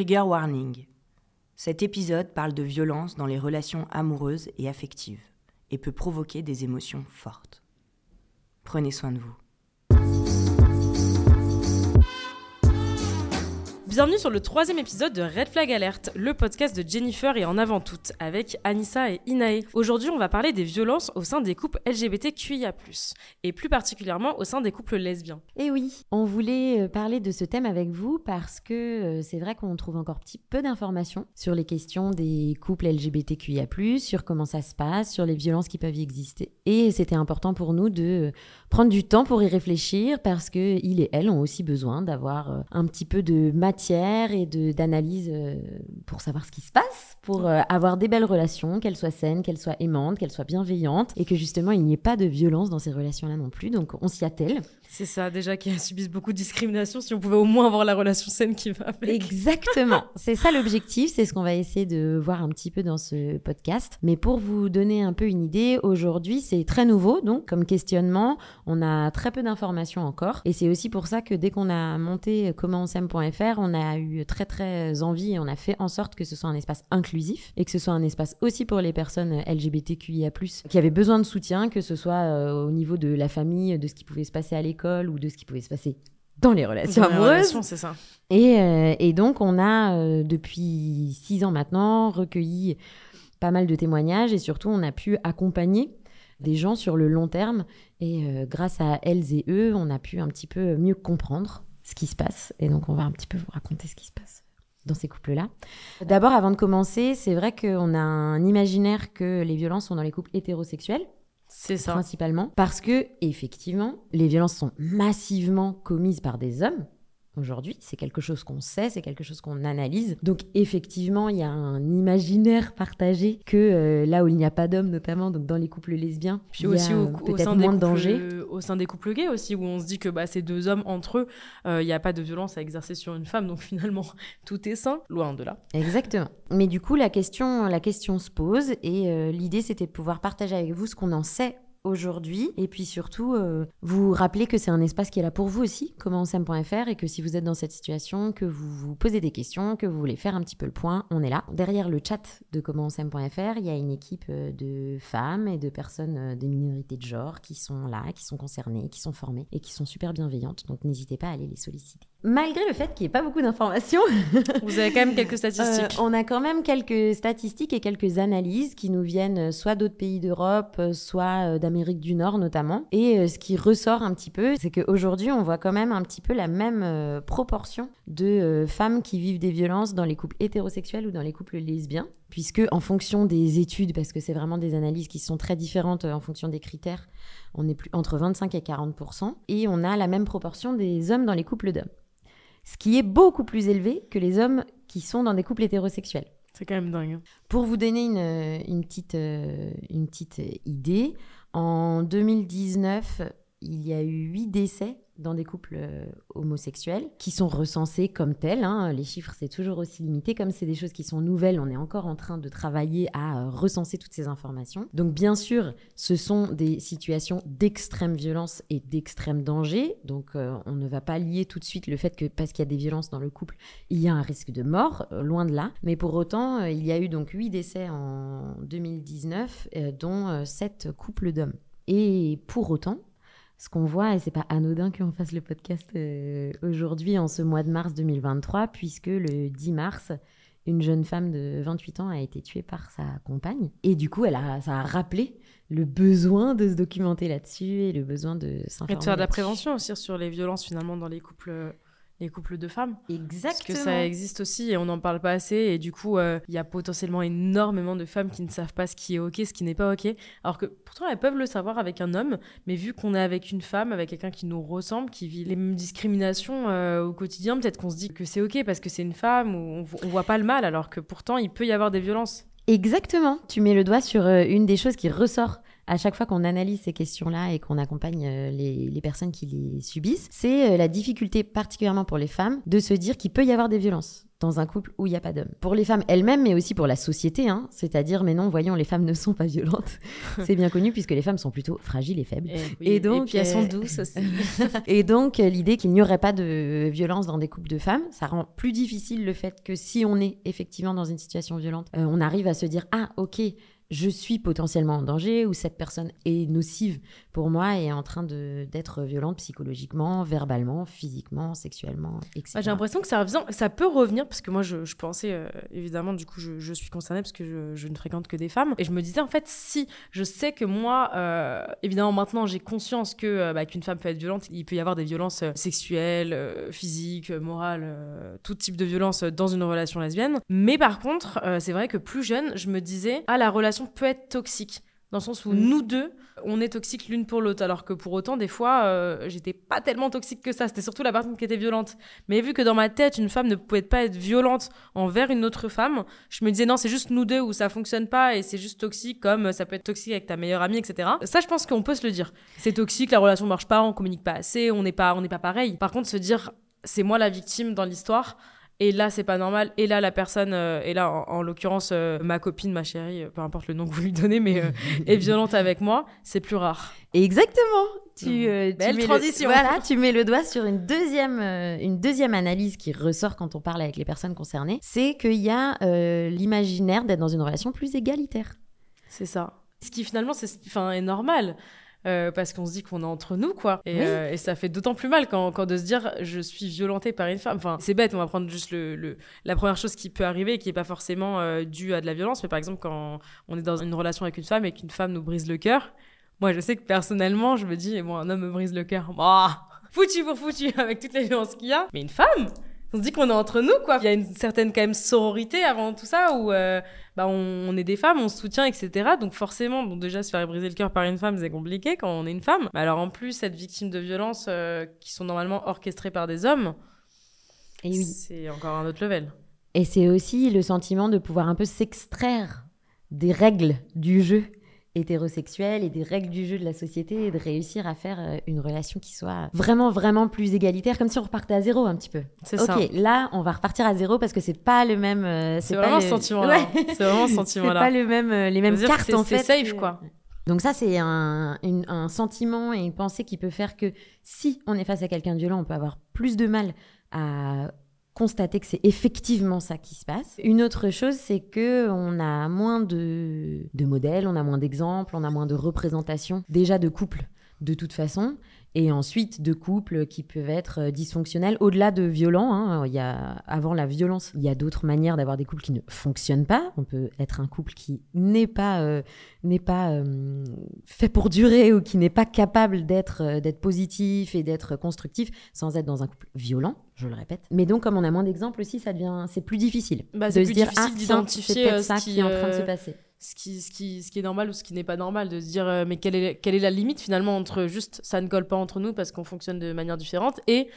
Trigger warning. Cet épisode parle de violence dans les relations amoureuses et affectives et peut provoquer des émotions fortes. Prenez soin de vous. Bienvenue sur le troisième épisode de Red Flag Alert, le podcast de Jennifer et en avant toute, avec Anissa et Inae. Aujourd'hui, on va parler des violences au sein des couples LGBTQIA+, et plus particulièrement au sein des couples lesbiens. Et oui, on voulait euh, parler de ce thème avec vous parce que euh, c'est vrai qu'on trouve encore petit peu d'informations sur les questions des couples LGBTQIA+, sur comment ça se passe, sur les violences qui peuvent y exister. Et c'était important pour nous de prendre du temps pour y réfléchir parce que il et elle ont aussi besoin d'avoir euh, un petit peu de matière et d'analyse euh, pour savoir ce qui se passe, pour euh, avoir des belles relations, qu'elles soient saines, qu'elles soient aimantes, qu'elles soient bienveillantes et que justement il n'y ait pas de violence dans ces relations-là non plus. Donc on s'y attelle. C'est ça, déjà qu'ils subissent beaucoup de discrimination, si on pouvait au moins avoir la relation saine qui va avec. Exactement. c'est ça l'objectif, c'est ce qu'on va essayer de voir un petit peu dans ce podcast. Mais pour vous donner un peu une idée, aujourd'hui, c'est très nouveau, donc comme questionnement, on a très peu d'informations encore. Et c'est aussi pour ça que dès qu'on a monté commentsem.fr, on a eu très très envie et on a fait en sorte que ce soit un espace inclusif et que ce soit un espace aussi pour les personnes LGBTQIA+, qui avaient besoin de soutien, que ce soit euh, au niveau de la famille, de ce qui pouvait se passer à l'école, ou de ce qui pouvait se passer dans les relations amoureuses. c'est ça. Et, euh, et, donc, on a, euh, depuis six ans maintenant, recueilli pas mal de témoignages et surtout, on a pu accompagner des gens sur le long terme. Et euh, grâce à elles et eux, on a pu un petit peu mieux comprendre ce qui se passe. Et donc, on va un petit peu vous raconter ce qui se passe dans ces couples-là. D'abord, avant de commencer, c'est vrai qu'on a un imaginaire que les violences sont dans les couples hétérosexuels. C'est ça. Principalement parce que, effectivement, les violences sont massivement commises par des hommes aujourd'hui. C'est quelque chose qu'on sait, c'est quelque chose qu'on analyse. Donc effectivement, il y a un imaginaire partagé que euh, là où il n'y a pas d'hommes, notamment donc dans les couples lesbiens, puis aussi au, sein moins de danger. Au sein des couples gays aussi, où on se dit que bah, ces deux hommes entre eux, euh, il n'y a pas de violence à exercer sur une femme, donc finalement tout est sain, loin de là. Exactement. Mais du coup, la question, la question se pose et euh, l'idée c'était de pouvoir partager avec vous ce qu'on en sait aujourd'hui. Et puis surtout, euh, vous rappeler que c'est un espace qui est là pour vous aussi, commentsem.fr, et que si vous êtes dans cette situation, que vous vous posez des questions, que vous voulez faire un petit peu le point, on est là. Derrière le chat de commentsem.fr, il y a une équipe euh, de femmes et de personnes euh, des minorités de genre qui sont là, qui sont concernées, qui sont formées et qui sont super bienveillantes. Donc n'hésitez pas à aller les solliciter. Malgré le fait qu'il n'y ait pas beaucoup d'informations, vous avez quand même quelques statistiques. on a quand même quelques statistiques et quelques analyses qui nous viennent soit d'autres pays d'Europe, soit d'un Amérique du Nord notamment. Et euh, ce qui ressort un petit peu, c'est qu'aujourd'hui, on voit quand même un petit peu la même euh, proportion de euh, femmes qui vivent des violences dans les couples hétérosexuels ou dans les couples lesbiens. Puisque en fonction des études, parce que c'est vraiment des analyses qui sont très différentes en fonction des critères, on est plus entre 25 et 40 et on a la même proportion des hommes dans les couples d'hommes. Ce qui est beaucoup plus élevé que les hommes qui sont dans des couples hétérosexuels. C'est quand même dingue. Hein. Pour vous donner une, une petite, une petite idée, en 2019, il y a eu huit décès dans des couples euh, homosexuels qui sont recensés comme tels. Hein. Les chiffres, c'est toujours aussi limité. Comme c'est des choses qui sont nouvelles, on est encore en train de travailler à euh, recenser toutes ces informations. Donc, bien sûr, ce sont des situations d'extrême violence et d'extrême danger. Donc, euh, on ne va pas lier tout de suite le fait que parce qu'il y a des violences dans le couple, il y a un risque de mort, loin de là. Mais pour autant, il y a eu donc huit décès en 2019, dont sept couples d'hommes. Et pour autant, ce qu'on voit, et c'est pas anodin qu'on fasse le podcast euh, aujourd'hui, en ce mois de mars 2023, puisque le 10 mars, une jeune femme de 28 ans a été tuée par sa compagne. Et du coup, elle a, ça a rappelé le besoin de se documenter là-dessus et le besoin de s'informer. Et de faire de la prévention aussi sur les violences finalement dans les couples les couples de femmes. Exactement. Parce que ça existe aussi et on n'en parle pas assez. Et du coup, euh, il y a potentiellement énormément de femmes qui ne savent pas ce qui est OK, ce qui n'est pas OK. Alors que pourtant, elles peuvent le savoir avec un homme. Mais vu qu'on est avec une femme, avec quelqu'un qui nous ressemble, qui vit les mêmes discriminations euh, au quotidien, peut-être qu'on se dit que c'est OK parce que c'est une femme ou on, voit pas le mal. Alors que pourtant, il peut y avoir des violences. Exactement. Tu mets le doigt sur euh, une des choses qui ressort à chaque fois qu'on analyse ces questions-là et qu'on accompagne euh, les, personnes qui les subissent, c'est euh, la difficulté, particulièrement pour les femmes, de se dire qu'il peut y avoir des violences. dans un couple où il n'y a pas d'homme. Pour les femmes elles-mêmes, mais aussi pour la société, hein, c'est-à-dire, mais non, voyons, les femmes ne sont pas violentes. c'est bien connu puisque les femmes sont plutôt fragiles et faibles. Et, donc, puis elles sont douces aussi. et donc, l'idée qu'il n'y aurait pas de violence dans des couples de femmes, ça rend plus difficile le fait que si on est effectivement dans une situation violente, euh, on arrive à se dire, ah, ok, je suis potentiellement en danger ou cette personne est nocive pour moi et est en train d'être violente psychologiquement, verbalement, physiquement, sexuellement, etc. J'ai l'impression que ça, revient, ça peut revenir parce que moi je, pensais euh, évidemment du coup je, suis concernée parce que je, ne fréquente que des femmes et je me disais en fait si je sais que moi euh, évidemment maintenant j'ai conscience que euh, bah, qu'une femme peut être violente, il peut y avoir des violences sexuelles, physiques, morales, tout type de violence dans une relation lesbienne. Mais par contre c'est vrai que plus jeune je me disais ah la relation peut être toxique dans le sens où mm. nous deux, on est toxiques l'une pour l'autre, alors que pour autant, des fois, euh, j'étais pas tellement toxique que ça. C'était surtout la personne qui était violente. Mais vu que dans ma tête, une femme ne pouvait pas être violente envers une autre femme, je me disais non, c'est juste nous deux où ça fonctionne pas et c'est juste toxique, comme ça peut être toxique avec ta meilleure amie, etc. Ça, je pense qu'on peut se le dire. C'est toxique, la relation marche pas, on communique pas assez, on n'est pas, on n'est pas pareil. Par contre, se dire c'est moi la victime dans l'histoire et là c'est pas normal. Et là la personne euh, et là en, l'occurrence euh, ma copine ma chérie euh, peu importe le nom que vous lui donnez mais est violente avec moi c'est plus rare. Exactement. Tu, Belle transition. voilà tu mets le doigt sur une deuxième une deuxième analyse qui ressort quand on parle avec les personnes concernées. C'est qu'il y a l'imaginaire d'être dans une relation plus égalitaire. C'est ça. Ce qui finalement c'est enfin est normal euh, parce qu'on se dit qu'on est entre nous, quoi. Et, euh, ça fait d'autant plus mal quand, quand, de se dire je suis violentée par une femme. Enfin, c'est bête, on va prendre juste le, la première chose qui peut arriver et qui n'est pas forcément euh, due à de la violence, mais par exemple, quand on est dans une relation avec une femme et qu'une femme nous brise le cœur, moi je sais que personnellement, je me dis, bon, un homme me brise le cœur, bah, foutu pour foutu avec toutes les violences qu'il y a, mais une femme on se dit qu'on est entre nous, quoi. Il y a une certaine quand même sororité avant tout ça où euh, bah, on, est des femmes, on se soutient, etc. Donc forcément, bon, déjà se faire briser le cœur par une femme, c'est compliqué quand on est une femme. Mais alors en plus, être victime de violences euh, qui sont normalement orchestrées par des hommes, oui. c'est encore un autre level. Et c'est aussi le sentiment de pouvoir un peu s'extraire des règles du jeu hétérosexuels et des règles du jeu de la société et de réussir à faire euh, une relation qui soit vraiment vraiment plus égalitaire comme si on repartait à zéro un petit peu. C'est ça. Ok, là on va repartir à zéro parce que c'est pas le même. Euh, c'est vraiment, le... sentiment là. C'est vraiment ce sentiment là. C'est pas le même euh, les mêmes cartes en fait. C'est safe quoi. Donc ça, c'est un, un, sentiment et une pensée qui peut faire que si on est face à quelqu'un de violent, on peut avoir plus de mal à constater que c'est effectivement ça qui se passe. Une autre chose, c'est que on a moins de, de modèles, on a moins d'exemples, on a moins de représentations déjà de couples de toute façon et ensuite de couples qui peuvent être euh, dysfonctionnels. Au-delà de violents, hein, il y a, avant la violence, il y a d'autres manières d'avoir des couples qui ne fonctionnent pas. On peut être un couple qui n'est pas, euh, n'est pas euh, fait pour durer ou qui n'est pas capable d'être, d'être positif et d'être constructif sans être dans un couple violent, je le répète. Mais donc, comme on a moins d'exemples aussi, ça devient, c'est plus difficile bah, de se dire, ah, c'est peut-être ça qui est en train de se passer ce qui, ce, qui, ce qui est normal ou ce qui n'est pas normal, de se dire euh, mais quelle est, quelle est la limite finalement entre juste ça ne colle pas entre nous parce qu'on fonctionne de manière différente et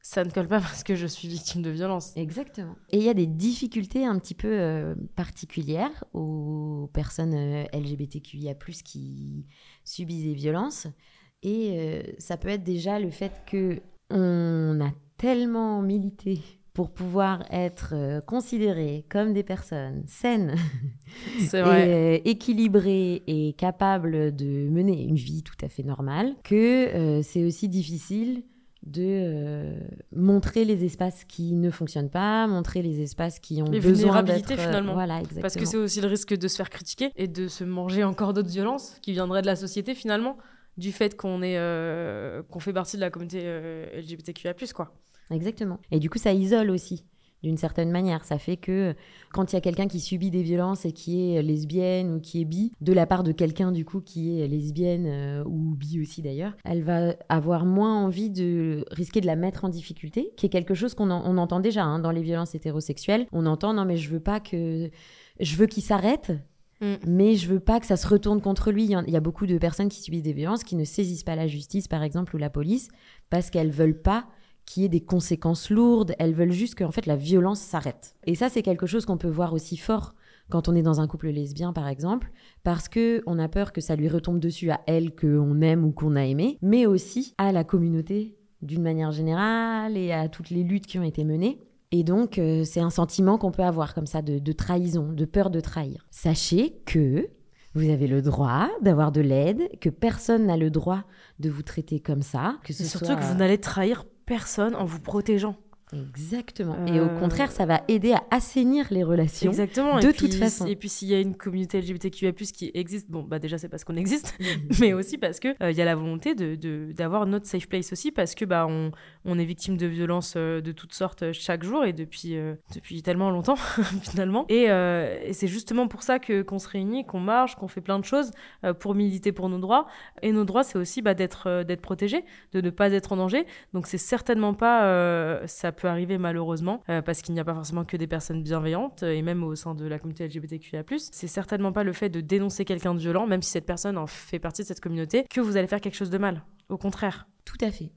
ça ne colle pas parce que je suis victime de violence. Exactement. Et il y a des difficultés un petit peu euh, particulières aux personnes euh, LGBTQIA+, qui subissent des violences. Et ça peut être déjà le fait que on a tellement milité pour pouvoir être euh, considérés comme des personnes saines, et, équilibrées et capables de mener une vie tout à fait normale, que euh, c'est aussi difficile de euh, montrer les espaces qui ne fonctionnent pas, montrer les espaces qui ont les besoin d'être... finalement. Voilà, exactement. Parce que c'est aussi le risque de se faire critiquer et de se manger encore d'autres violences qui viendraient de la société finalement, du fait qu'on est qu'on fait partie de la communauté LGBTQIA+, quoi. Exactement. Et du coup, ça isole aussi d'une certaine manière. Ça fait que quand il y a quelqu'un qui subit des violences et qui est lesbienne ou qui est bi, de la part de quelqu'un du coup qui est lesbienne euh, ou bi aussi d'ailleurs, elle va avoir moins envie de risquer de la mettre en difficulté, qui est quelque chose qu'on entend déjà hein, dans les violences hétérosexuelles. On entend non mais je veux pas que je veux qu'il s'arrête. Mm. Mais je veux pas que ça se retourne contre lui. Il y a beaucoup de personnes qui subissent des violences qui ne saisissent pas la justice, par exemple, ou la police, parce qu'elles veulent pas qui ait des conséquences lourdes. Elles veulent juste que en fait la violence s'arrête. Et ça, c'est quelque chose qu'on peut voir aussi fort quand on est dans un couple lesbien, par exemple, parce que on a peur que ça lui retombe dessus à elle qu'on aime ou qu'on a aimé, mais aussi à la communauté d'une manière générale et à toutes les luttes qui ont été menées. Et donc, euh, c'est un sentiment qu'on peut avoir comme ça de, de trahison, de peur de trahir. Sachez que vous avez le droit d'avoir de l'aide, que personne n'a le droit de vous traiter comme ça. Que ce C'est surtout soit- que vous n'allez trahir personne en vous protégeant. Exactement. Et au Euh, contraire, ça va aider à assainir les relations. Exactement. de et toute puis- façon. Et puis s'il y a une communauté LGBTQIA+ qui existe, bon bah déjà c'est parce qu'on existe, mais aussi parce que euh, il y a la volonté de d'avoir notre safe place aussi parce que bah on, on est victime de violences euh, de toutes sortes euh, chaque jour et depuis euh, depuis tellement longtemps finalement. Et, euh, et c'est justement pour ça que qu'on se réunit, qu'on marche, qu'on fait plein de choses euh, pour militer pour nos droits. Et nos droits c'est aussi bah, d'être euh, d'être protégé, de ne pas être en danger. Donc c'est certainement pas, euh, ça peut arriver malheureusement, euh, parce qu'il n'y a pas forcément que des personnes bienveillantes, euh, et même au sein de la communauté LGBTQIA+, c'est certainement pas le fait de dénoncer quelqu'un de violent, même si cette personne en fait partie de cette communauté, que vous allez faire quelque chose de mal. Au contraire. Tout à fait.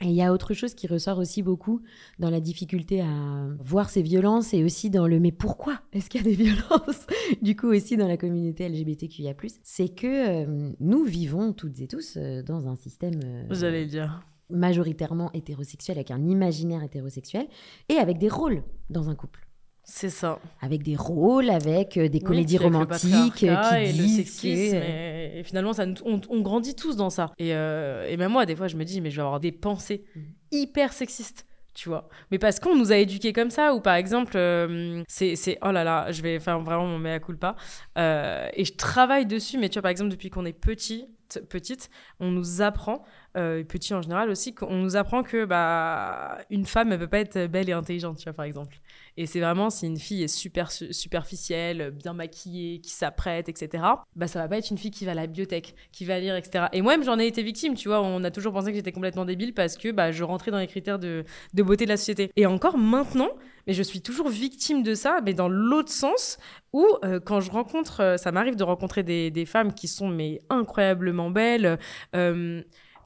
Et il y a autre chose qui ressort aussi beaucoup dans la difficulté à voir ces violences et aussi dans le mais pourquoi est-ce qu'il y a des violences? Du coup aussi dans la communauté LGBTQIA+, c'est que euh, nous vivons toutes et tous euh, dans un système euh, J'allais le dire. Majoritairement hétérosexuel avec un imaginaire hétérosexuel et avec des rôles dans un couple. C'est ça. Avec des rôles, avec euh, des comédies avec le romantiques euh, qui et le sexisme, que... et, et finalement, ça, on, on grandit tous dans ça. Et, euh, et même moi, des fois, je me dis, mais je vais avoir des pensées Mhm. hyper sexistes. Tu vois, mais parce qu'on nous a éduqués comme ça, ou par exemple, euh, c'est, c'est- oh là là, je vais faire vraiment mon mea culpa, euh, et je travaille dessus, mais tu vois, par exemple, depuis qu'on est petit, petite, on nous apprend, euh, petit en général aussi, qu'on nous apprend que bah, une femme, elle peut pas être belle et intelligente, tu vois, par exemple. Et c'est vraiment si une fille est super su- superficielle, bien maquillée, qui s'apprête, etc. Bah ça va pas être une fille qui va à la bibliothèque, qui va lire, etc. Et moi-même j'en ai été victime, tu vois. On a toujours pensé que j'étais complètement débile parce que bah je rentrais dans les critères de, beauté de la société. Et encore maintenant, mais je suis toujours victime de ça, mais dans l'autre sens où euh, quand je rencontre, euh, ça m'arrive de rencontrer des, femmes qui sont mais incroyablement belles.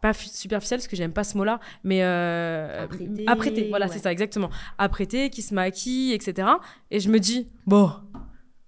Pas superficielles parce que j'aime pas ce mot-là, mais euh, voilà, ouais. c'est ça exactement apprêtée, qui se maquille, etc. Et je me dis, bon,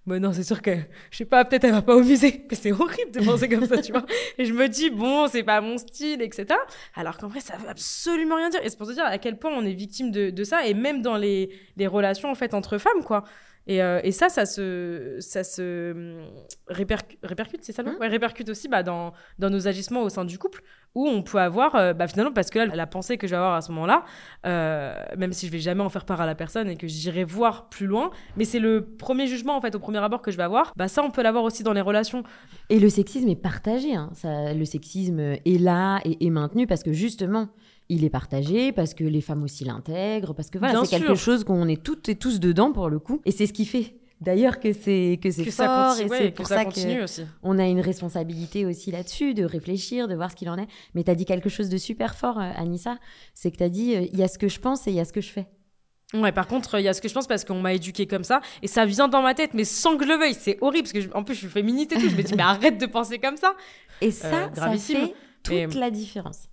bah non, c'est sûr que, je sais pas, peut-être elle va pas au musée. Mais c'est horrible de penser comme ça, tu vois. Et je me dis, bon, c'est pas mon style, etc. Alors qu'en vrai, ça veut absolument rien dire. Et c'est pour te dire à quel point on est victime de, de ça, et même dans les, les relations, en fait, entre femmes, quoi. Et, euh, et ça, ça se, ça se hum, répercu- répercute, c'est ça le mot? Mmh. Ouais, répercute aussi bah, dans, dans nos agissements au sein du couple, où on peut avoir, euh, bah, finalement, parce que là, la pensée que je vais avoir à ce moment-là, euh, même si je vais jamais en faire part à la personne et que j'irai voir plus loin, mais c'est le premier jugement, en fait, au premier abord que je vais avoir, bah ça, on peut l'avoir aussi dans les relations. Et le sexisme est partagé. hein. Ça, le sexisme est là et est maintenu parce que justement, il est partagé, parce que les femmes aussi l'intègrent, parce que voilà, c'est quelque chose qu'on est toutes et tous dedans pour le coup. Et c'est ce qui fait d'ailleurs que c'est que c'est fort ça continue, et ouais, c'est que pour ça, ça, continue que aussi. on a une responsabilité aussi là-dessus, de réfléchir, de voir ce qu'il en est. Mais tu as dit quelque chose de super fort, euh, Anissa, c'est que tu as dit euh, il y a ce que je pense et il y a ce que je fais. Ouais, par contre, il y a ce que je pense parce qu'on m'a éduqué comme ça et ça vient dans ma tête, mais sans que je le veuille. C'est horrible parce que, je- en plus, je suis féministe et tout. Je me dis, mais arrête de penser comme ça. Et ça, ça gravissime. fait toute la différence.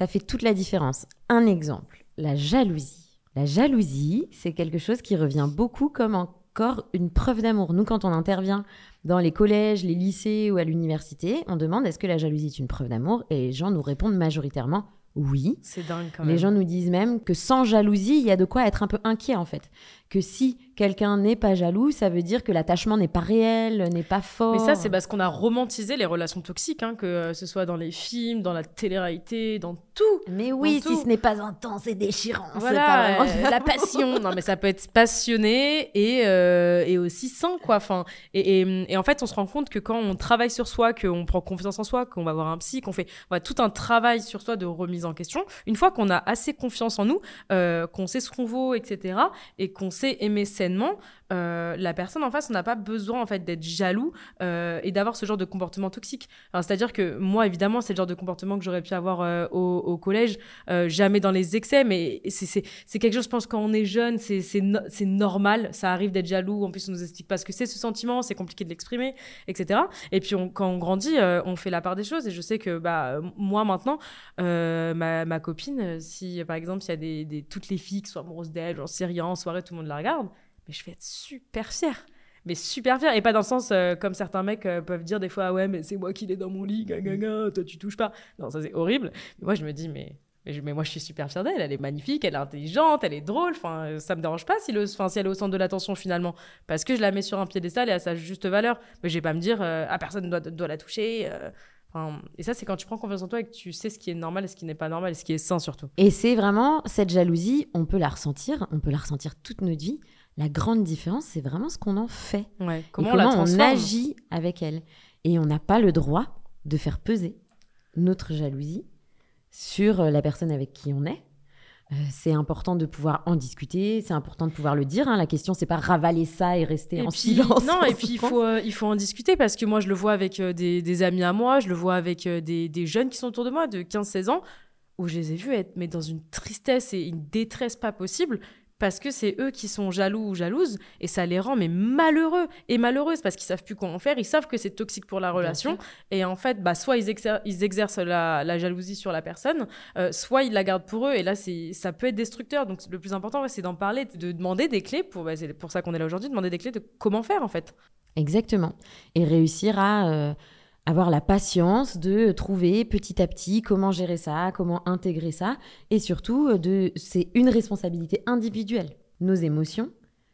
Ça fait toute la différence. Un exemple, la jalousie. La jalousie, c'est quelque chose qui revient beaucoup comme encore une preuve d'amour. Nous, quand on intervient dans les collèges, les lycées ou à l'université, on demande est-ce que la jalousie est une preuve d'amour? Et les gens nous répondent majoritairement oui. C'est dingue quand même. Les gens nous disent même que sans jalousie, il y a de quoi être un peu inquiet en fait. Que si quelqu'un n'est pas jaloux, ça veut dire que l'attachement n'est pas réel, n'est pas fort. Mais ça, c'est parce qu'on a romantisé les relations toxiques, hein, que euh, ce soit dans les films, dans la télé-réalité, dans tout. Mais oui, si ce n'est pas intense et déchirant, c'est pas Voilà, vraiment- euh, la passion. Non, mais ça peut être passionné et, euh, et aussi sain, quoi. Enfin, et, et, et en fait, on se rend compte que quand on travaille sur soi, qu'on prend confiance en soi, qu'on va voir un psy, qu'on fait voilà, tout un travail sur soi de remise en question, une fois qu'on a assez confiance en nous, euh, qu'on sait ce qu'on vaut, etc., et qu'on sait aimer sainement, euh, la personne en face, on n'a pas besoin en fait d'être jaloux euh, et d'avoir ce genre de comportement toxique. C'est-à-dire que moi, évidemment, c'est le genre de comportement que j'aurais pu avoir euh, au, au collège, euh, jamais dans les excès, mais c'est- quelque chose, je pense, quand on est jeune, c'est c'est no- c'est normal, ça arrive d'être jaloux, en plus on nous explique pas ce que c'est ce sentiment, c'est compliqué de l'exprimer, etc. Et puis on- quand on grandit, euh, on fait la part des choses, et je sais que bah, moi maintenant, ma, ma copine, si par exemple, il y a des, des- toutes les filles qui sont amoureuses d'elle, j'en sais rien, en soirée, tout le monde la regarde, mais je vais être super fière. Mais super fière. Et pas dans le sens euh, comme certains mecs euh, peuvent dire des fois, ah ouais, mais c'est moi qui l'ai dans mon lit, gaga, toi tu touches pas. Non, ça c'est horrible. Mais moi je me dis, mais Mais, moi, je suis super fière d'elle. Elle est magnifique, elle est intelligente, elle est drôle. Enfin, ça me dérange pas si, le, elle est au centre de l'attention finalement. Parce que je la mets sur un piédestal et à sa juste valeur. Mais je vais pas me dire, euh, ah, personne ne doit, doit, la toucher. Et ça, c'est quand tu prends confiance en toi et que tu sais ce qui est normal et ce qui n'est pas normal et ce qui est sain surtout. Et c'est vraiment cette jalousie, on peut la ressentir, on peut la ressentir toute notre vie. La grande différence, c'est vraiment ce qu'on en fait. Ouais. Comment, on agit avec elle. Et on n'a pas le droit de faire peser notre jalousie sur euh, la personne avec qui on est. Euh, c'est important de pouvoir en discuter, c'est important de pouvoir le dire. Hein. La question, c'est pas ravaler ça et rester en silence. Non, et puis il faut, euh, il faut en discuter parce que moi, je le vois avec des, amis à moi, je le vois avec des, des, jeunes qui sont autour de moi de 15-16 ans, où je les ai vus être mais dans une tristesse et une détresse pas possible parce que c'est eux qui sont jaloux ou jalouses et ça les rend mais malheureux et malheureuses parce qu'ils savent plus comment faire, ils savent que c'est toxique pour la relation et en fait bah soit ils, ils exercent la, jalousie sur la personne, euh, soit ils la gardent pour eux et là c'est ça peut être destructeur. Donc le plus important c'est d'en parler, de demander des clés pour bah, c'est pour ça qu'on est là aujourd'hui, demander des clés de comment faire en fait. Exactement. Et réussir à euh, avoir la patience de trouver petit à petit comment gérer ça, comment intégrer ça, et surtout, euh, de, c'est une responsabilité individuelle. Nos émotions,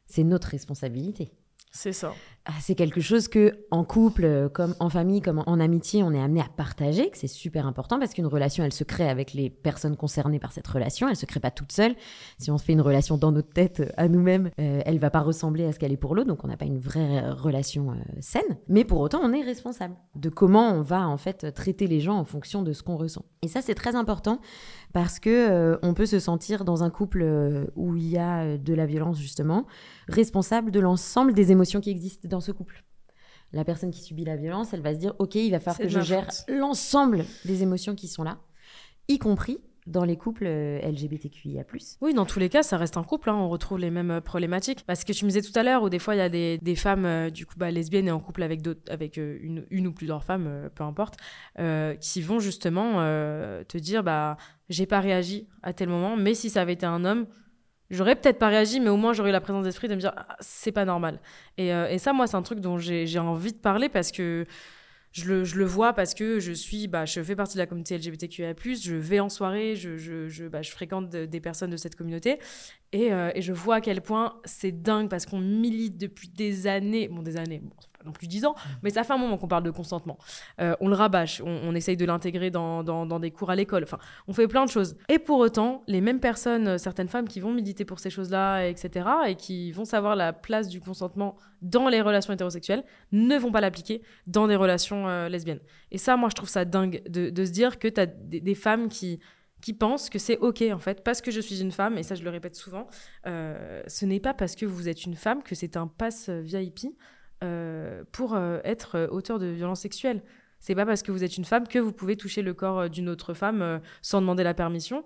c'est notre responsabilité. C'est ça. Ah, c'est quelque chose que en couple, euh, comme en famille, comme en amitié, on est amené à partager, que c'est super important parce qu'une relation, elle se crée avec les personnes concernées par cette relation, elle se crée pas toute seule. Si on se fait une relation dans notre tête euh, à nous-mêmes, elle elle va pas ressembler à ce qu'elle est pour l'autre, donc on n'a pas une vraie relation saine. Mais pour autant, on est responsable de comment on va en fait traiter les gens en fonction de ce qu'on ressent. Et ça, c'est très important parce que euh, on peut se sentir dans un couple euh, où il y a euh, de la violence justement responsable de l'ensemble des émotions qui existent dans ce couple. La personne qui subit la violence, elle va se dire OK, il va falloir que je gère l'ensemble des émotions qui sont là, y compris dans les couples euh, LGBTQIA+. Oui, dans tous les cas, ça reste un couple, hein, on retrouve les mêmes euh, problématiques. Parce que tu me disais tout à l'heure, où des fois, il y a des, des femmes, euh, du coup, bah, lesbiennes et en couple avec, avec une, une ou plusieurs femmes, peu importe, qui vont justement te dire, bah, j'ai pas réagi à tel moment, mais si ça avait été un homme, j'aurais peut-être pas réagi, mais au moins j'aurais eu la présence d'esprit de me dire, ah, c'est pas normal. Et, et ça, moi, c'est un truc dont j'ai envie de parler parce que je le, vois parce que je suis, bah, je fais partie de la communauté LGBTQIA+, je vais en soirée, je, bah, fréquente des personnes de cette communauté, et, euh, et, je vois à quel point c'est dingue parce qu'on milite depuis des années, bon des années, bon, non plus dix ans, mmh. mais ça fait un moment qu'on parle de consentement. Euh, on le rabâche, on, essaye de l'intégrer dans, dans, des cours à l'école, enfin, on fait plein de choses. Et pour autant, les mêmes personnes, euh, certaines femmes qui vont militer pour ces choses-là, etc., et qui vont savoir la place du consentement dans les relations hétérosexuelles, ne vont pas l'appliquer dans des relations euh, lesbiennes. Et ça, moi, je trouve ça dingue de, de se dire que tu as des, femmes qui qui pensent que c'est ok en fait parce que je suis une femme et ça je le répète souvent ce n'est pas parce que vous êtes une femme que c'est un pass VIP euh, pour euh, être euh, auteur de violences sexuelles. C'est pas parce que vous êtes une femme que vous pouvez toucher le corps d'une autre femme sans demander la permission.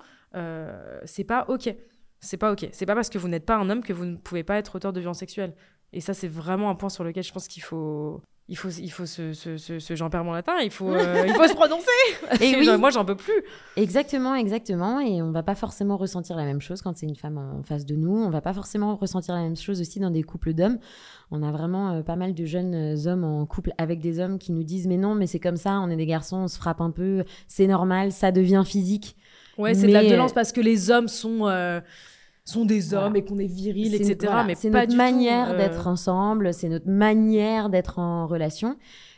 c'est pas ok. C'est pas ok. C'est pas parce que vous n'êtes pas un homme que vous ne pouvez pas être auteur de violences sexuelles. Et ça, c'est vraiment un point sur lequel je pense qu'il faut, il faut, il faut se, se, se, j'en perds mon latin, il faut, il faut se prononcer. Et oui. moi, j'en peux plus. Exactement, exactement. Et on va pas forcément ressentir la même chose quand c'est une femme en face de nous. On va pas forcément ressentir la même chose aussi dans des couples d'hommes. On a vraiment euh, pas mal de jeunes euh, hommes en couple avec des hommes qui nous disent mais non, mais c'est comme ça, on est des garçons, on se frappe un peu, c'est normal, ça devient physique. Ouais, c'est de la violence parce que les hommes sont euh, sont des hommes et qu'on est viril, etc. mais c'est notre manière d'être ensemble, c'est notre manière d'être en relation.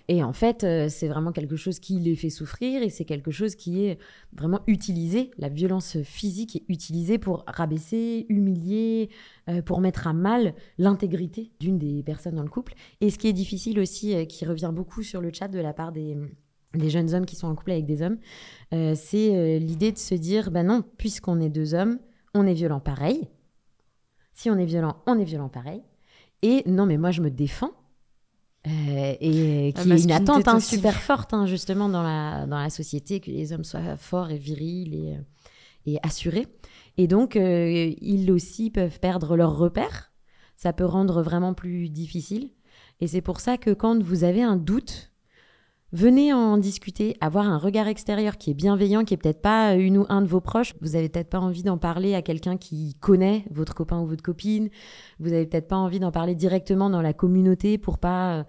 Et en fait, euh, c'est vraiment quelque chose qui les fait souffrir et c'est quelque chose qui est vraiment utilisé. La violence physique est utilisée pour rabaisser, humilier, euh, pour mettre à mal l'intégrité d'une des personnes dans le couple. Et ce qui est difficile aussi, euh, qui revient beaucoup sur le chat de la part des, jeunes hommes qui sont en couple avec des hommes, c'est l'idée de se dire, ben non, puisqu'on est deux hommes, on est violent pareil. Si on est violent, on est violent pareil. Et non, mais moi je me défends euh, et qui est une attente hein, super forte hein, justement dans la, dans la société, que les hommes soient forts et virils et, euh, et assurés. Et donc, euh, ils aussi peuvent perdre leurs repères. Ça peut rendre vraiment plus difficile. Et c'est pour ça que quand vous avez un doute, Venez en discuter, avoir un regard extérieur qui est bienveillant, qui est peut-être pas une ou un de vos proches. Vous avez peut-être pas envie d'en parler à quelqu'un qui connaît votre copain ou votre copine. Vous avez peut-être pas envie d'en parler directement dans la communauté pour pas, euh,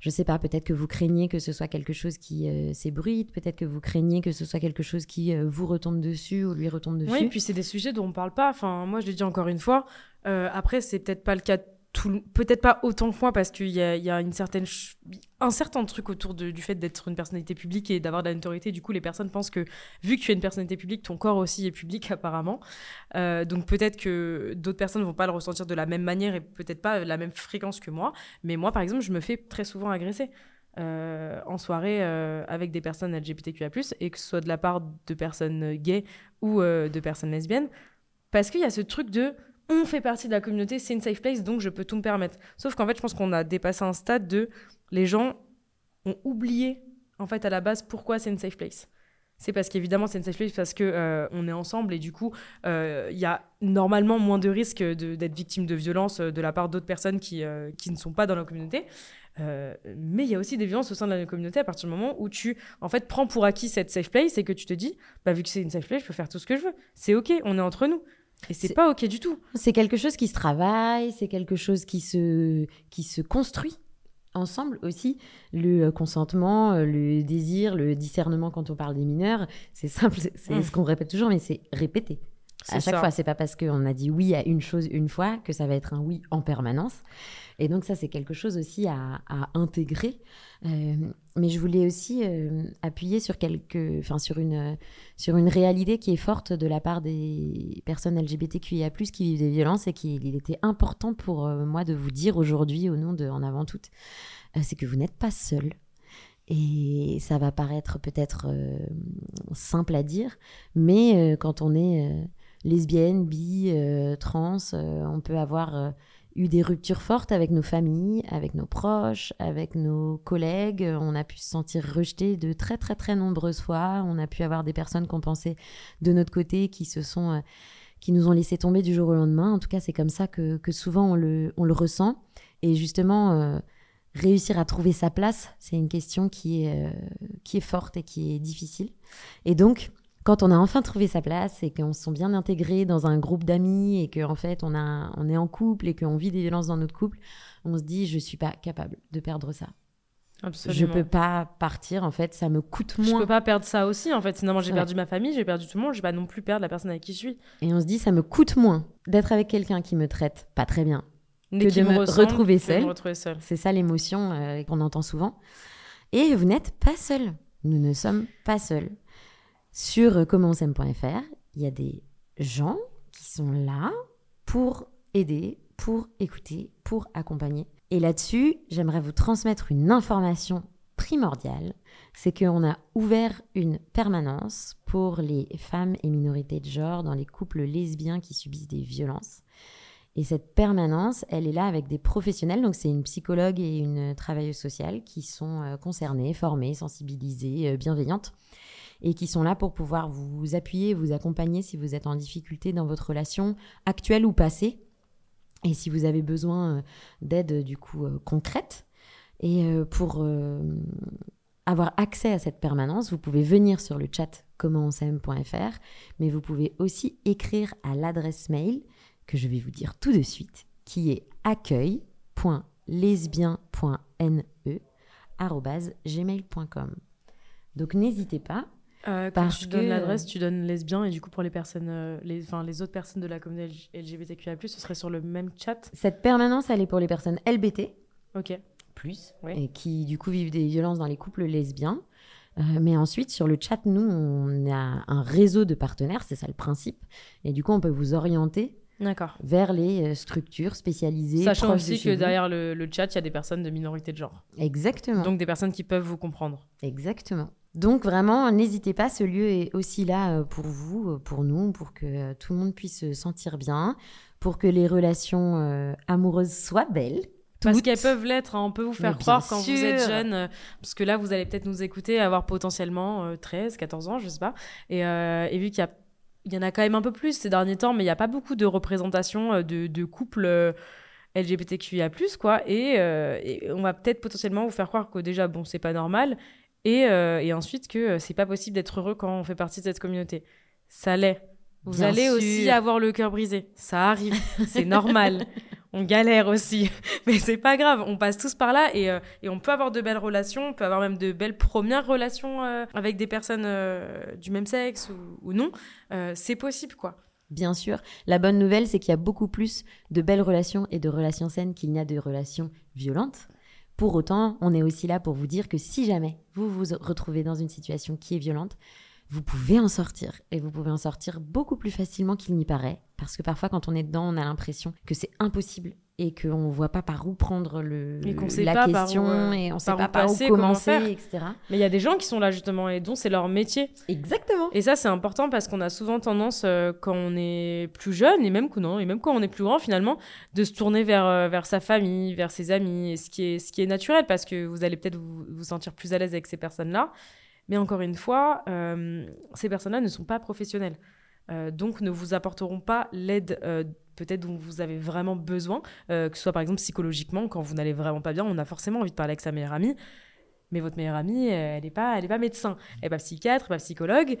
je sais pas, peut-être que vous craignez que ce soit quelque chose qui euh, s'ébruite, peut-être que vous craignez que ce soit quelque chose qui euh, vous retombe dessus ou lui retombe dessus. Oui, et puis c'est des sujets dont on parle pas. Enfin, moi, je le dis encore une fois. euh, après, c'est peut-être pas le cas de peut-être pas autant que moi parce qu'il y a, une certaine, un certain truc autour du fait d'être une personnalité publique et d'avoir de la notoriété. Du coup, les personnes pensent que vu que tu es une personnalité publique, ton corps aussi est public apparemment. Euh, donc peut-être que d'autres personnes vont pas le ressentir de la même manière et peut-être pas la même fréquence que moi. Mais moi, par exemple, je me fais très souvent agresser. euh, en soirée euh, avec des personnes LGBTQIA+, et que ce soit de la part de personnes gays ou de personnes lesbiennes, parce qu'il y a ce truc de on fait partie de la communauté, c'est une safe place, donc je peux tout me permettre. Sauf qu'en fait, je pense qu'on a dépassé un stade de les gens ont oublié en fait à la base pourquoi c'est une safe place. C'est parce qu'évidemment c'est une safe place parce que euh, on est ensemble et du coup euh, il y a normalement moins de risques d'être victime de violences euh, de la part d'autres personnes qui, euh, qui ne sont pas dans la communauté. Mais il y a aussi des violences au sein de la communauté à partir du moment où tu en fait prends pour acquis cette safe place et que tu te dis bah vu que c'est une safe place je peux faire tout ce que je veux c'est ok on est entre nous et c'est pas ok du tout C'est quelque chose qui se travaille, c'est quelque chose qui se, qui se construit ensemble aussi. Le euh, consentement, euh, le désir, le discernement quand on parle des mineurs, c'est simple, c'est c'est Mm. ce qu'on répète toujours, mais c'est répété. À chaque ça. fois, c'est pas parce qu'on a dit oui à une chose une fois que ça va être un oui en permanence. Et donc ça, c'est quelque chose aussi à, à intégrer. Euh, mais je voulais aussi euh, appuyer sur quelque, enfin sur une, sur une réalité qui est forte de la part des personnes LGBTQIA+ qui vivent des violences et qu'il il était important pour euh, moi de vous dire aujourd'hui au nom de En avant toutes, c'est que vous n'êtes pas seul. Et ça va paraître peut-être simple à dire, mais quand on est euh, lesbienne, bi, euh, trans, euh, on peut avoir euh, eu des ruptures fortes avec nos familles, avec nos proches, avec nos collègues. On a pu se sentir rejeté de très très très nombreuses fois. On a pu avoir des personnes qu'on pensait de notre côté qui se sont qui nous ont laissé tomber du jour au lendemain. En tout cas, c'est comme ça que, que souvent on le, on le ressent. Et justement, réussir à trouver sa place, c'est une question qui est, qui est forte et qui est difficile. Et donc, quand on a enfin trouvé sa place et qu'on se sent bien intégré dans un groupe d'amis et qu'en fait on, a, on est en couple et qu'on vit des violences dans notre couple, on se dit je suis pas capable de perdre ça. Absolument. Je peux pas partir en fait, ça me coûte Je moins. peux pas perdre ça aussi, en fait. Sinon, j'ai Ouais. perdu ma famille, j'ai perdu tout le monde, je vais pas non plus perdre la personne avec qui je suis. Et on se dit ça me coûte moins d'être avec quelqu'un qui me traite pas très bien. Mais Que de me retrouver seule. seule. C'est ça l'émotion euh, qu'on entend souvent. Et vous n'êtes pas seul. Nous ne sommes pas seuls. Sur euh, commentsem.fr, il y a des gens qui sont là pour aider, pour écouter, pour accompagner. Et là-dessus, j'aimerais vous transmettre une information primordiale. C'est qu'on a ouvert une permanence pour les femmes et minorités de genre dans les couples lesbiens qui subissent des violences. Et cette permanence, elle est là avec des professionnels, donc c'est une psychologue et une travailleuse sociale qui sont euh, concernées, formées, sensibilisées, euh, bienveillantes, et qui sont là pour pouvoir vous appuyer, vous accompagner si vous êtes en difficulté dans votre relation actuelle ou passée, et si vous avez besoin euh, d'aide euh, du coup euh, concrète. Et pour avoir accès à cette permanence, vous pouvez venir sur le chat commentsem.fr, mais vous pouvez aussi écrire à l'adresse mail que je vais vous dire tout de suite, qui est accueil.lesbien.ne Donc n'hésitez pas. Euh, quand Parce tu donnes que- l'adresse, tu donnes lesbien, et du coup, pour les personnes, euh, les, enfin, les autres personnes de la communauté LGBTQIA, ce serait sur le même chat. Cette permanence, elle est pour les personnes LBT, Ok. plus, Oui. et qui du coup vivent des violences dans les couples lesbiens. Euh, mais ensuite, sur le chat, nous, on a un réseau de partenaires, c'est ça le principe. Et du coup, on peut vous orienter vers les euh, structures spécialisées. Sachant de aussi que vous. derrière le, le chat, il y a des personnes de minorité de genre. Exactement. Donc des personnes qui peuvent vous comprendre. Exactement. Donc vraiment, n'hésitez pas, ce lieu est aussi là euh, pour vous, euh, pour nous, pour que euh, tout le monde puisse se sentir bien, pour que les relations euh, amoureuses soient belles. Parce Toutes. qu'elles peuvent l'être, hein. on peut vous faire croire quand vous êtes jeune, euh, parce que là vous allez peut-être nous écouter, avoir potentiellement euh, 13, 14 ans, je sais pas. Et, et vu qu'il y, a- il y en a quand même un peu plus ces derniers temps, mais il n'y a pas beaucoup de représentation euh, de, de couples LGBTQIA, quoi. Et, euh, et on va peut-être potentiellement vous faire croire que déjà, bon, c'est pas normal. Et, euh, et ensuite que euh, c'est pas possible d'être heureux quand on fait partie de cette communauté. Ça l'est. Vous Bien allez aussi avoir le cœur brisé. Ça arrive. C'est normal. on galère aussi. Mais c'est pas grave. On passe tous par là et, euh, et on peut avoir de belles relations. On peut avoir même de belles premières relations euh, avec des personnes euh, du même sexe ou, ou non. C'est possible, quoi. Bien sûr. La bonne nouvelle, c'est qu'il y a beaucoup plus de belles relations et de relations saines qu'il n'y a de relations violentes. Pour autant, on est aussi là pour vous dire que si jamais vous vous retrouvez dans une situation qui est violente, vous pouvez en sortir. Et vous pouvez en sortir beaucoup plus facilement qu'il n'y paraît. Parce que parfois, quand on est dedans, on a l'impression que c'est impossible et qu'on ne voit pas par où prendre le, Et la question où, euh, et on ne sait pas par où passer, comment commencer, faire. etc. Mais il y a des gens qui sont là justement et dont c'est leur métier. Exactement. Et ça, c'est important parce qu'on a souvent tendance, euh, quand on est plus jeune, et même, que non, et même quand on est plus grand finalement, de se tourner vers, euh, vers sa famille, vers ses amis, et ce, qui est, ce qui est naturel parce que vous allez peut-être vous, vous sentir plus à l'aise avec ces personnes-là. Mais encore une fois, euh, ces personnes-là ne sont pas professionnelles. Euh, donc ne vous apporteront pas l'aide euh, peut-être dont vous avez vraiment besoin, euh, que ce soit par exemple psychologiquement, quand vous n'allez vraiment pas bien, on a forcément envie de parler avec sa meilleure amie. Mais votre meilleure amie, elle n'est pas, elle pas médecin, elle n'est pas psychiatre, elle n'est pas psychologue.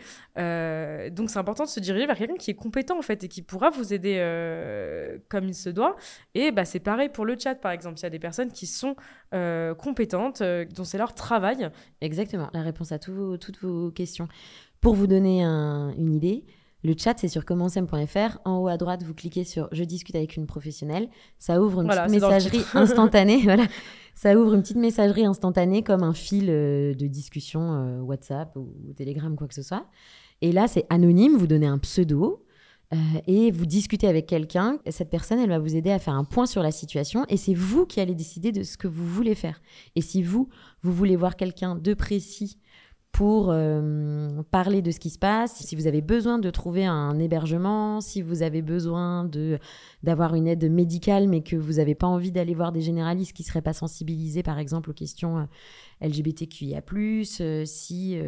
Donc c'est important de se diriger vers quelqu'un qui est compétent en fait et qui pourra vous aider comme il se doit. Et bah, c'est pareil pour le chat par exemple. Il y a des personnes qui sont compétentes, dont c'est leur travail. Exactement, la réponse à toutes vos questions. Pour vous donner un- une idée, le chat, c'est sur commencem.fr. En haut à droite, vous cliquez sur Je discute avec une professionnelle. Ça ouvre une Voilà, petite messagerie instantanée. voilà. Ça ouvre une petite messagerie instantanée comme un fil euh, de discussion euh, WhatsApp ou, ou Telegram, quoi que ce soit. Et là, c'est anonyme, vous donnez un pseudo. euh, et vous discutez avec quelqu'un, cette personne, elle va vous aider à faire un point sur la situation et c'est vous qui allez décider de ce que vous voulez faire. Et si vous, vous voulez voir quelqu'un de précis pour euh, parler de ce qui se passe, si vous avez besoin de trouver un hébergement, si vous avez besoin d'avoir une aide médicale mais que vous n'avez pas envie d'aller voir des généralistes qui seraient pas sensibilisés par exemple aux questions euh, LGBTQIA+, euh, si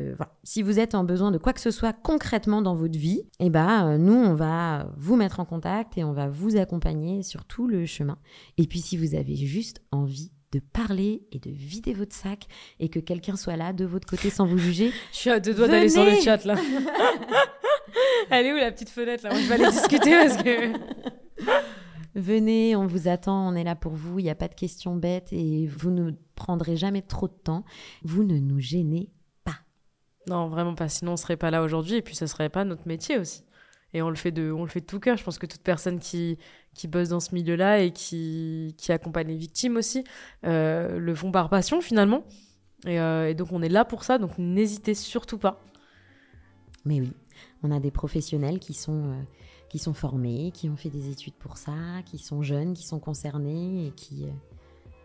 si vous êtes en besoin de quoi que ce soit concrètement dans votre vie, eh ben nous on va vous mettre en contact et on va vous accompagner sur tout le chemin. Et puis si vous avez juste envie de parler et de vider votre sac et que quelqu'un soit là de votre côté sans vous juger, Je suis à deux doigts d'aller sur le chat là. Elle est où la petite fenêtre là? Je vais aller discuter parce que. venez, on vous attend, on est là pour vous, il n'y a pas de questions bêtes et vous ne prendrez jamais trop de temps. Vous ne nous gênez pas. Non, vraiment pas. Sinon, on serait pas là aujourd'hui et puis ce serait pas notre métier aussi. Et on le fait de, on le fait de tout cœur. Je pense que toute personne qui, qui bosse dans ce milieu-là et qui, qui accompagne les victimes aussi euh, le font par passion finalement. Et, euh, et donc, on est là pour ça. Donc, n'hésitez surtout pas. Mais oui, on a des professionnels qui sont, euh, qui sont formés, qui ont fait des études pour ça, qui sont jeunes, qui sont concernés et qui,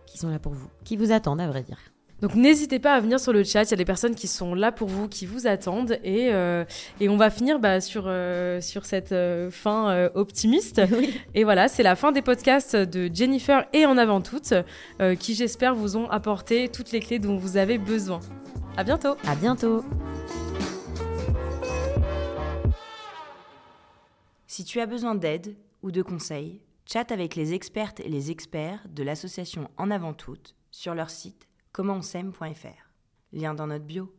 qui sont là pour vous, qui vous attendent à vrai dire. Donc n'hésitez pas à venir sur le chat, il y a des personnes qui sont là pour vous, qui vous attendent. Et, euh, et on va finir bah, sur, euh, sur cette euh, fin euh, optimiste. Et voilà, c'est la fin des podcasts de Jennifer et En Avant Toutes, euh, qui j'espère vous ont apporté toutes les clés dont vous avez besoin. À bientôt À bientôt Si tu as besoin d'aide ou de conseils, chatte avec les expertes et les experts de l'association En Avant Toutes sur leur site commentsem.fr. Lien dans notre bio.